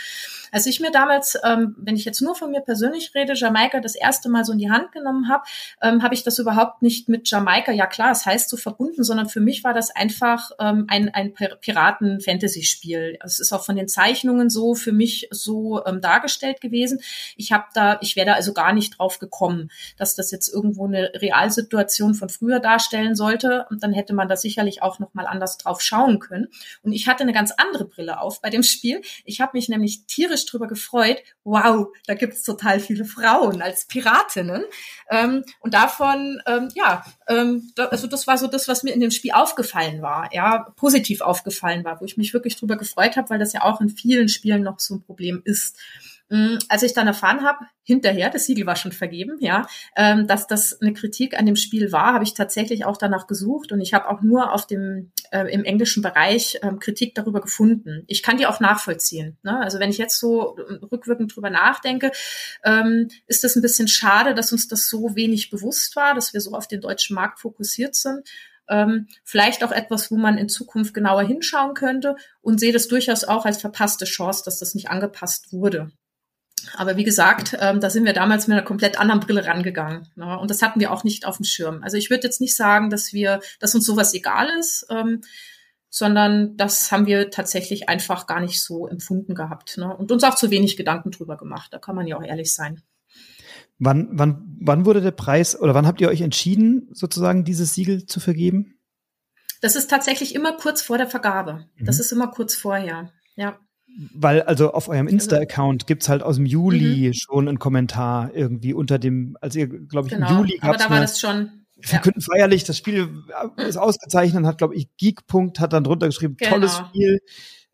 Als ich mir damals, ähm, wenn ich jetzt nur von mir persönlich rede, Jamaika das erste Mal so in die Hand genommen habe, ähm, habe ich das überhaupt nicht mit Jamaika, ja klar, es das heißt so verbunden verbunden, sondern für mich war das einfach ähm, ein, ein Piraten-Fantasy-Spiel. Es ist auch von den Zeichnungen so für mich so ähm, dargestellt gewesen. Ich habe da, ich wäre da also gar nicht drauf gekommen, dass das jetzt irgendwo eine Realsituation von früher darstellen sollte. Und dann hätte man da sicherlich auch noch mal anders drauf schauen können. Und ich hatte eine ganz andere Brille auf bei dem Spiel. Ich habe mich nämlich tierisch drüber gefreut. Wow, da gibt's total viele Frauen als Piratinnen. Ähm, und davon, ähm, ja, ähm, da, also das war so das, was mir in dem Spiel aufgefallen war, ja, positiv aufgefallen war, wo ich mich wirklich drüber gefreut habe, weil das ja auch in vielen Spielen noch so ein Problem ist. Mm, als ich dann erfahren habe, hinterher, das Siegel war schon vergeben, ja, ähm, dass das eine Kritik an dem Spiel war, habe ich tatsächlich auch danach gesucht und ich habe auch nur auf dem äh, im englischen Bereich ähm, Kritik darüber gefunden. Ich kann die auch nachvollziehen. Ne? Also wenn ich jetzt so rückwirkend drüber nachdenke, ähm, ist das ein bisschen schade, dass uns das so wenig bewusst war, dass wir so auf den deutschen Markt fokussiert sind ähm, vielleicht auch etwas, wo man in Zukunft genauer hinschauen könnte und sehe das durchaus auch als verpasste Chance, dass das nicht angepasst wurde. Aber wie gesagt, ähm, da sind wir damals mit einer komplett anderen Brille rangegangen. Ne? Und das hatten wir auch nicht auf dem Schirm. Also ich würde jetzt nicht sagen, dass wir, dass uns sowas egal ist, ähm, sondern das haben wir tatsächlich einfach gar nicht so empfunden gehabt. Ne? Und uns auch zu wenig Gedanken drüber gemacht. Da kann man ja auch ehrlich sein. Wann, wann, wann wurde der Preis oder wann habt ihr euch entschieden, sozusagen dieses Siegel zu vergeben? Das ist tatsächlich immer kurz vor der Vergabe. Mhm. Das ist immer kurz vorher. Ja. Weil also auf eurem also Insta-Account gibt's halt aus dem Juli mhm. schon einen Kommentar irgendwie unter dem, als ihr, glaube ich, genau. im Juli Aber da war das schon. Wir ja. könnten feierlich, das Spiel ist *clears throat* ausgezeichnet, hat, glaube ich, Geek-Punkt hat dann drunter geschrieben, genau. tolles Spiel.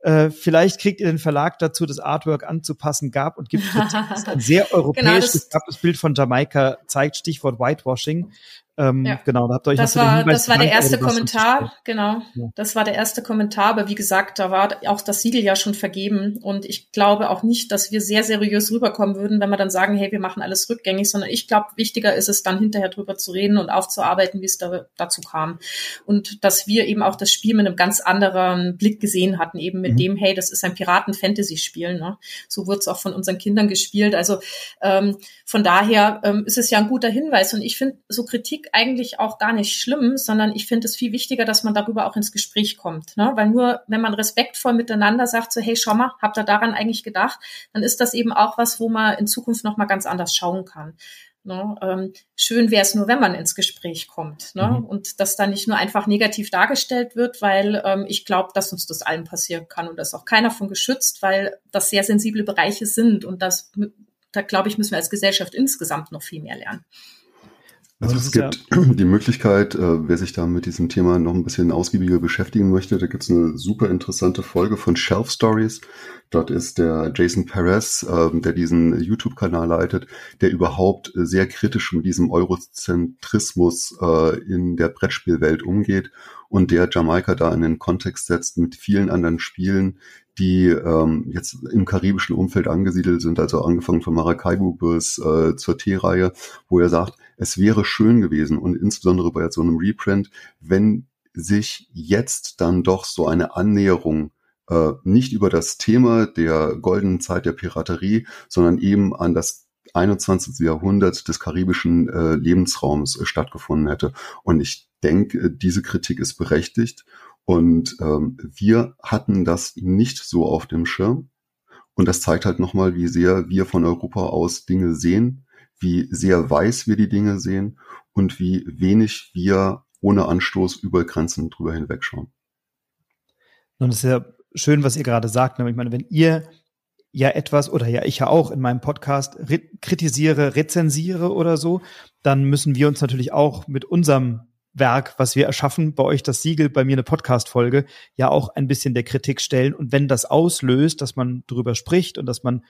Äh, vielleicht kriegt ihr den Verlag dazu, das Artwork anzupassen, gab und gibt *laughs* ein sehr europäisch genau, Bild von Jamaika zeigt, Stichwort Whitewashing. Ähm, ja. Genau, da habt ihr euch das war, das war der erste Kommentar, genau. Ja. Das war der erste Kommentar, aber wie gesagt, da war auch das Siegel ja schon vergeben und ich glaube auch nicht, dass wir sehr seriös rüberkommen würden, wenn wir dann sagen, hey, wir machen alles rückgängig, sondern ich glaube, wichtiger ist es dann hinterher drüber zu reden und aufzuarbeiten, wie es da, dazu kam und dass wir eben auch das Spiel mit einem ganz anderen Blick gesehen hatten, eben mit mhm. dem, hey, das ist ein Piraten-Fantasy-Spiel, ne? So wird es auch von unseren Kindern gespielt. Also ähm, von daher ähm, ist es ja ein guter Hinweis und ich finde so Kritik eigentlich auch gar nicht schlimm, sondern ich finde es viel wichtiger, dass man darüber auch ins Gespräch kommt. Ne? Weil nur, wenn man respektvoll miteinander sagt, so, hey, schau mal, habt ihr daran eigentlich gedacht, dann ist das eben auch was, wo man in Zukunft nochmal ganz anders schauen kann. Ne? Ähm, schön wäre es nur, wenn man ins Gespräch kommt ne? Mhm. und das dann nicht nur einfach negativ dargestellt wird, weil ähm, ich glaube, dass uns das allen passieren kann und da ist auch keiner von geschützt, weil das sehr sensible Bereiche sind und das, da glaube ich, müssen wir als Gesellschaft insgesamt noch viel mehr lernen. Also es gibt ja *clears throat* die Möglichkeit, äh, wer sich da mit diesem Thema noch ein bisschen ausgiebiger beschäftigen möchte, da gibt es eine super interessante Folge von Shelf Stories. Dort ist der Jason Perez, äh, der diesen YouTube-Kanal leitet, der überhaupt sehr kritisch mit diesem Eurozentrismus äh, in der Brettspielwelt umgeht und der Jamaika da in den Kontext setzt mit vielen anderen Spielen, die ähm, jetzt im karibischen Umfeld angesiedelt sind, also angefangen von Maracaibo bis äh, zur T-Reihe, wo er sagt, es wäre schön gewesen und insbesondere bei so einem Reprint, wenn sich jetzt dann doch so eine Annäherung äh, nicht über das Thema der goldenen Zeit der Piraterie, sondern eben an das 21. Jahrhundert des karibischen äh, Lebensraums äh, stattgefunden hätte. Und ich denke, diese Kritik ist berechtigt. Und ähm, wir hatten das nicht so auf dem Schirm. Und das zeigt halt nochmal, wie sehr wir von Europa aus Dinge sehen, wie sehr weiß wir die Dinge sehen und wie wenig wir ohne Anstoß über Grenzen drüber hinwegschauen. Und es ist ja schön, was ihr gerade sagt. Ne? Ich meine, wenn ihr ja etwas oder ja ich ja auch in meinem Podcast re kritisiere, rezensiere oder so, dann müssen wir uns natürlich auch mit unserem Werk, was wir erschaffen, bei euch das Siegel, bei mir eine Podcast-Folge, ja auch ein bisschen der Kritik stellen. Und wenn das auslöst, dass man drüber spricht und dass man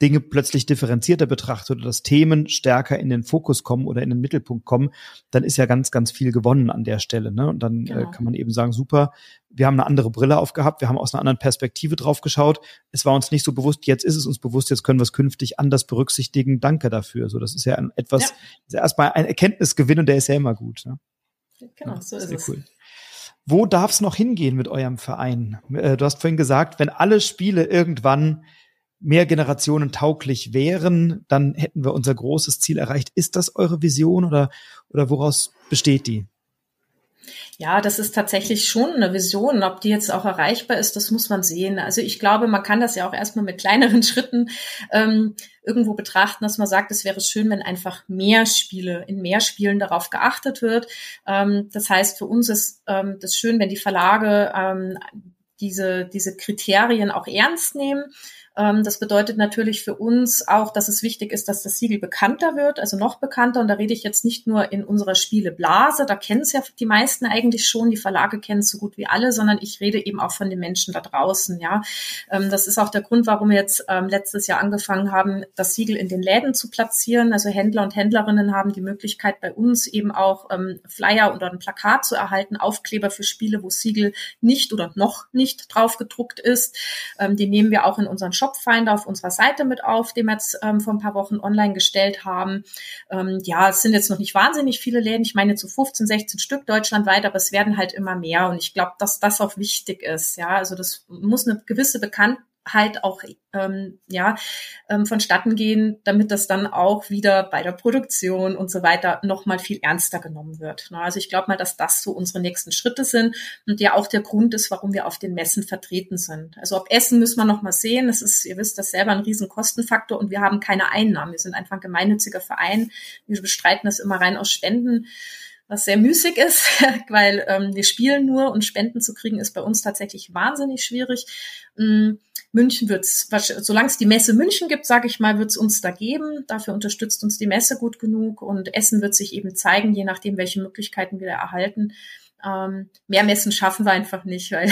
Dinge plötzlich differenzierter betrachtet oder dass Themen stärker in den Fokus kommen oder in den Mittelpunkt kommen, dann ist ja ganz, ganz viel gewonnen an der Stelle. Ne? Und dann äh, genau. äh, kann man eben sagen, super, wir haben eine andere Brille aufgehabt, wir haben aus einer anderen Perspektive drauf geschaut. Es war uns nicht so bewusst, jetzt ist es uns bewusst, jetzt können wir es künftig anders berücksichtigen. Danke dafür. So, das ist ja ein, etwas, ja. Ist ja erstmal ein Erkenntnisgewinn und der ist ja immer gut. Ne? Genau, so ist es. Cool. Wo darf es noch hingehen mit eurem Verein? Äh, du hast vorhin gesagt, wenn alle Spiele irgendwann mehr Generationen tauglich wären, dann hätten wir unser großes Ziel erreicht. Ist das eure Vision oder, oder woraus besteht die? Ja, das ist tatsächlich schon eine Vision. Ob die jetzt auch erreichbar ist, das muss man sehen. Also ich glaube, man kann das ja auch erstmal mit kleineren *laughs* Schritten ähm, irgendwo betrachten, dass man sagt, es wäre schön, wenn einfach mehr Spiele, in mehr Spielen darauf geachtet wird. Ähm, das heißt, für uns ist ähm, das schön, wenn die Verlage ähm, diese, diese Kriterien auch ernst nehmen das bedeutet natürlich für uns auch, dass es wichtig ist, dass das Siegel bekannter wird, also noch bekannter. Und da rede ich jetzt nicht nur in unserer Spieleblase, da kennen es ja die meisten eigentlich schon, die Verlage kennen es so gut wie alle, sondern ich rede eben auch von den Menschen da draußen. Ja, ähm, das ist auch der Grund, warum wir jetzt ähm, letztes Jahr angefangen haben, das Siegel in den Läden zu platzieren. Also Händler und Händlerinnen haben die Möglichkeit, bei uns eben auch Flyer oder ein Plakat zu erhalten, Aufkleber für Spiele, wo Siegel nicht oder noch nicht drauf gedruckt ist. die nehmen wir auch in unseren Shop Shopfinder auf unserer Seite mit auf, den wir jetzt ähm, vor ein paar Wochen online gestellt haben. Ähm, ja, es sind jetzt noch nicht wahnsinnig viele Läden. Ich meine zu 15, 16 Stück deutschlandweit, aber es werden halt immer mehr. Und ich glaube, dass das auch wichtig ist. Ja, also das muss eine gewisse Bekanntheit halt auch ähm, ja ähm, vonstatten gehen, damit das dann auch wieder bei der Produktion und so weiter noch viel ernster genommen wird. Ne? Also ich glaube mal, dass das so unsere nächsten Schritte sind und ja auch der Grund ist, warum wir auf den Messen vertreten sind. Also ob Essen müssen wir noch mal sehen. Das ist, ihr wisst, das selber ein riesen Kostenfaktor und wir haben keine Einnahmen. Wir sind einfach ein gemeinnütziger Verein. Wir bestreiten das immer rein aus Spenden was sehr müßig ist, *laughs* weil ähm, wir spielen nur und Spenden zu kriegen ist bei uns tatsächlich wahnsinnig schwierig. Ähm, München wird's, solange es die Messe München gibt, sage ich mal, wird's uns da geben. Dafür unterstützt uns die Messe gut genug und Essen wird sich eben zeigen, je nachdem, welche Möglichkeiten wir da erhalten. Ähm, mehr Messen schaffen wir einfach nicht, *laughs* weil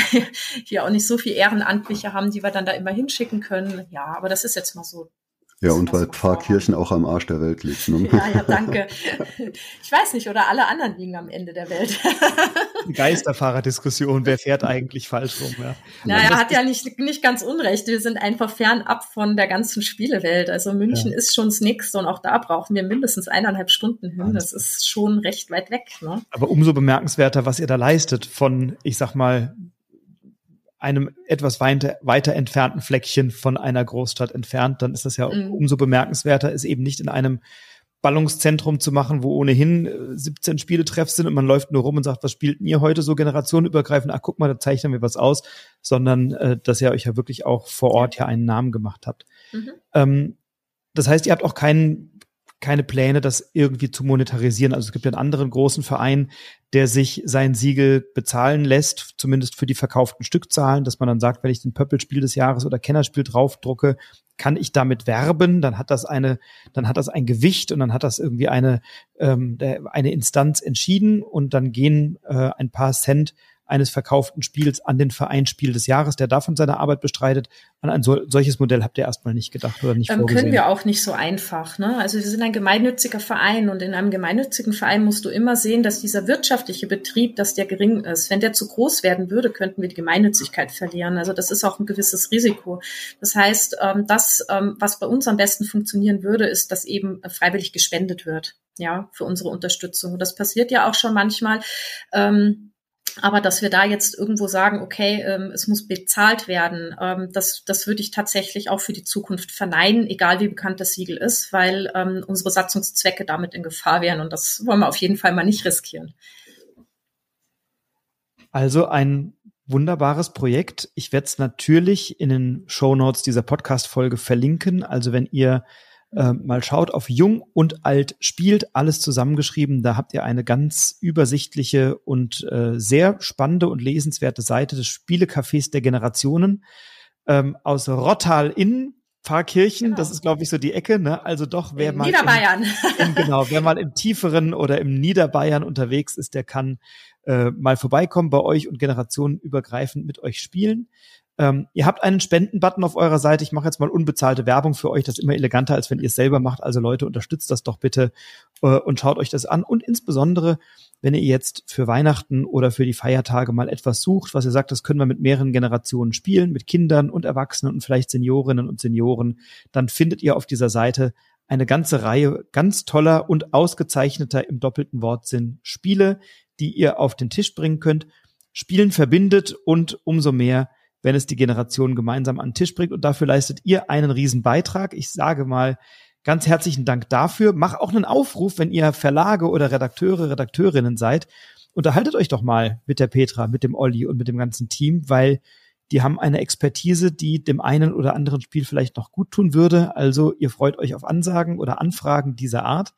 wir auch nicht so viel Ehrenamtliche haben, die wir dann da immer hinschicken können. Ja, aber das ist jetzt mal so ja, und weil Pfarrkirchen auch am Arsch der Welt liegt. Ne? Ja, ja, danke. *laughs* Ich weiß nicht, oder alle anderen liegen am Ende der Welt. *laughs* Geisterfahrerdiskussion, wer fährt eigentlich falsch rum? Ja. Naja, er hat ja nicht, nicht ganz unrecht. Wir sind einfach fernab von der ganzen Spielewelt. Also München ja. ist schon das Nächste und auch da brauchen wir mindestens eineinhalb Stunden hin. Das ist schon recht weit weg. Ne? Aber umso bemerkenswerter, was ihr da leistet von, ich sag mal, einem etwas weiter, weiter entfernten Fleckchen von einer Großstadt entfernt, dann ist das ja mhm. umso bemerkenswerter, es eben nicht in einem Ballungszentrum zu machen, wo ohnehin 17 äh, Spieletreffs sind und man läuft nur rum und sagt, was spielt ihr heute so generationenübergreifend? Ach, guck mal, da zeichnen wir was aus, sondern äh, dass ihr euch ja wirklich auch vor Ort ja einen Namen gemacht habt. Mhm. Ähm, das heißt, ihr habt auch keinen keine Pläne, das irgendwie zu monetarisieren. Also es gibt ja einen anderen großen Verein, der sich sein Siegel bezahlen lässt, zumindest für die verkauften Stückzahlen, dass man dann sagt, wenn ich den Pöppelspiel des Jahres oder Kennerspiel draufdrucke, kann ich damit werben, dann hat das eine, dann hat das ein Gewicht und dann hat das irgendwie eine, ähm, eine Instanz entschieden und dann gehen äh, ein paar Cent eines verkauften Spiels an den Verein Spiel des Jahres, der davon seine Arbeit bestreitet. An ein so, solches Modell habt ihr erstmal nicht gedacht oder nicht ähm, vorgesehen? Können wir auch nicht so einfach. Ne? Also wir sind ein gemeinnütziger Verein und in einem gemeinnützigen Verein musst du immer sehen, dass dieser wirtschaftliche Betrieb, dass der gering ist. Wenn der zu groß werden würde, könnten wir die Gemeinnützigkeit verlieren. Also das ist auch ein gewisses Risiko. Das heißt, ähm, das, ähm, was bei uns am besten funktionieren würde, ist, dass eben freiwillig gespendet wird ja, für unsere Unterstützung. Das passiert ja auch schon manchmal. Ähm, aber dass wir da jetzt irgendwo sagen, okay, ähm, es muss bezahlt werden, ähm, das, das würde ich tatsächlich auch für die Zukunft verneinen, egal wie bekannt das Siegel ist, weil ähm, unsere Satzungszwecke damit in Gefahr wären und das wollen wir auf jeden Fall mal nicht riskieren. Also ein wunderbares Projekt. Ich werde es natürlich in den Show Notes dieser Podcast-Folge verlinken. Also wenn ihr äh, mal schaut auf Jung und Alt spielt, alles zusammengeschrieben. Da habt ihr eine ganz übersichtliche und äh, sehr spannende und lesenswerte Seite des Spielecafés der Generationen ähm, aus Rottal in Pfarrkirchen, genau. das ist, glaube ich, so die Ecke, ne? Also doch, wer in mal Niederbayern. Im, im, genau, wer mal im tieferen oder im Niederbayern unterwegs ist, der kann äh, mal vorbeikommen bei euch und generationenübergreifend mit euch spielen. Ähm, ihr habt einen Spendenbutton auf eurer Seite. Ich mache jetzt mal unbezahlte Werbung für euch. Das ist immer eleganter, als wenn ihr es selber macht. Also Leute, unterstützt das doch bitte äh, und schaut euch das an. Und insbesondere, wenn ihr jetzt für Weihnachten oder für die Feiertage mal etwas sucht, was ihr sagt, das können wir mit mehreren Generationen spielen, mit Kindern und Erwachsenen und vielleicht Seniorinnen und Senioren, dann findet ihr auf dieser Seite eine ganze Reihe ganz toller und ausgezeichneter im doppelten Wortsinn Spiele, die ihr auf den Tisch bringen könnt. Spielen verbindet und umso mehr wenn es die Generationen gemeinsam an den Tisch bringt. Und dafür leistet ihr einen riesen Beitrag. Ich sage mal ganz herzlichen Dank dafür. Mach auch einen Aufruf, wenn ihr Verlage oder Redakteure, Redakteurinnen seid. Unterhaltet euch doch mal mit der Petra, mit dem Olli und mit dem ganzen Team, weil die haben eine Expertise, die dem einen oder anderen Spiel vielleicht noch gut tun würde. Also ihr freut euch auf Ansagen oder Anfragen dieser Art.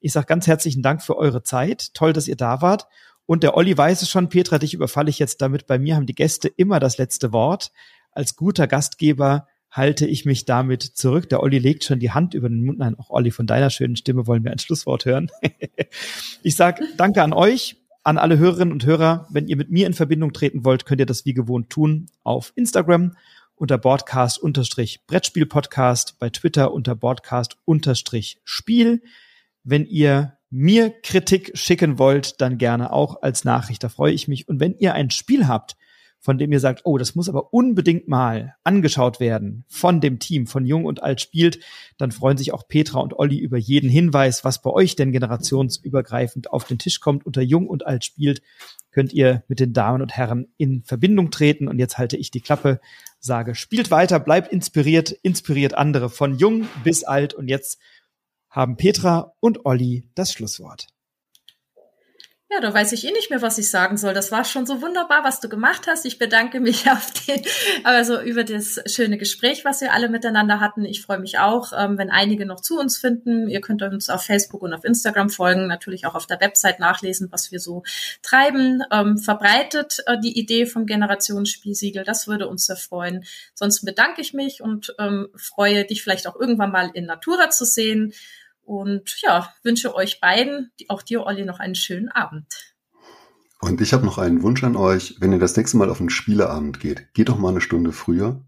Ich sage ganz herzlichen Dank für eure Zeit. Toll, dass ihr da wart. Und der Olli weiß es schon, Petra, dich überfalle ich jetzt damit. Bei mir haben die Gäste immer das letzte Wort. Als guter Gastgeber halte ich mich damit zurück. Der Olli legt schon die Hand über den Mund. Nein, auch Olli, von deiner schönen Stimme wollen wir ein Schlusswort hören. *laughs* ich sage danke an euch, an alle Hörerinnen und Hörer. Wenn ihr mit mir in Verbindung treten wollt, könnt ihr das wie gewohnt tun auf Instagram unter Broadcast-Brettspiel-Podcast, bei Twitter unter Broadcast-Spiel. Wenn ihr mir Kritik schicken wollt, dann gerne auch als Nachricht. Da freue ich mich. Und wenn ihr ein Spiel habt, von dem ihr sagt, oh, das muss aber unbedingt mal angeschaut werden von dem Team, von Jung und Alt spielt, dann freuen sich auch Petra und Olli über jeden Hinweis, was bei euch denn generationsübergreifend auf den Tisch kommt. Unter Jung und Alt spielt könnt ihr mit den Damen und Herren in Verbindung treten. Und jetzt halte ich die Klappe, sage, spielt weiter, bleibt inspiriert, inspiriert andere von jung bis alt. Und jetzt haben Petra und Olli das Schlusswort. Ja, da weiß ich eh nicht mehr, was ich sagen soll. Das war schon so wunderbar, was du gemacht hast. Ich bedanke mich *laughs* auf den, also über das schöne Gespräch, was wir alle miteinander hatten. Ich freue mich auch, ähm, wenn einige noch zu uns finden. Ihr könnt uns auf Facebook und auf Instagram folgen, natürlich auch auf der Website nachlesen, was wir so treiben. Ähm, verbreitet äh, die Idee vom Generationsspielsiegel. Das würde uns sehr freuen. Sonst bedanke ich mich und ähm, freue dich vielleicht auch irgendwann mal in Natura zu sehen. Und ja, wünsche euch beiden, auch dir, Olli, noch einen schönen Abend. Und ich habe noch einen Wunsch an euch. Wenn ihr das nächste Mal auf einen Spieleabend geht, geht doch mal eine Stunde früher.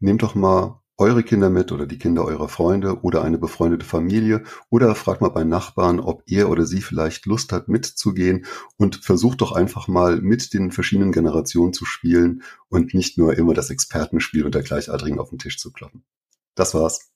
Nehmt doch mal eure Kinder mit oder die Kinder eurer Freunde oder eine befreundete Familie oder fragt mal bei Nachbarn, ob er oder sie vielleicht Lust hat mitzugehen und versucht doch einfach mal mit den verschiedenen Generationen zu spielen und nicht nur immer das Expertenspiel unter Gleichaltrigen auf den Tisch zu kloppen. Das war's.